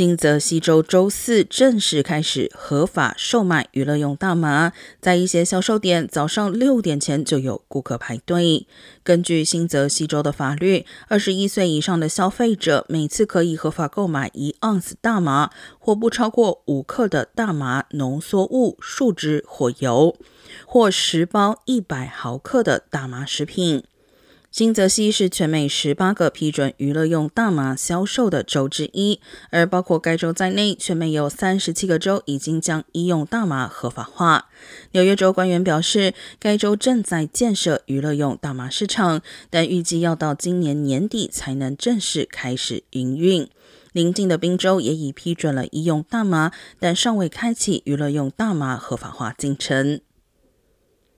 新泽西州周四正式开始合法售卖娱乐用大麻，在一些销售点早上六点前就有顾客排队。根据新泽西州的法律，二十一岁以上的消费者每次可以合法购买一盎司大麻或不超过五克的大麻浓缩物、树脂或油，或十包一百毫克的大麻食品。新泽西是全美十八个批准娱乐用大麻销售的州之一，而包括该州在内，全美有三十七个州已经将医用大麻合法化。纽约州官员表示，该州正在建设娱乐用大麻市场，但预计要到今年年底才能正式开始营运。邻近的宾州也已批准了医用大麻，但尚未开启娱乐用大麻合法化进程。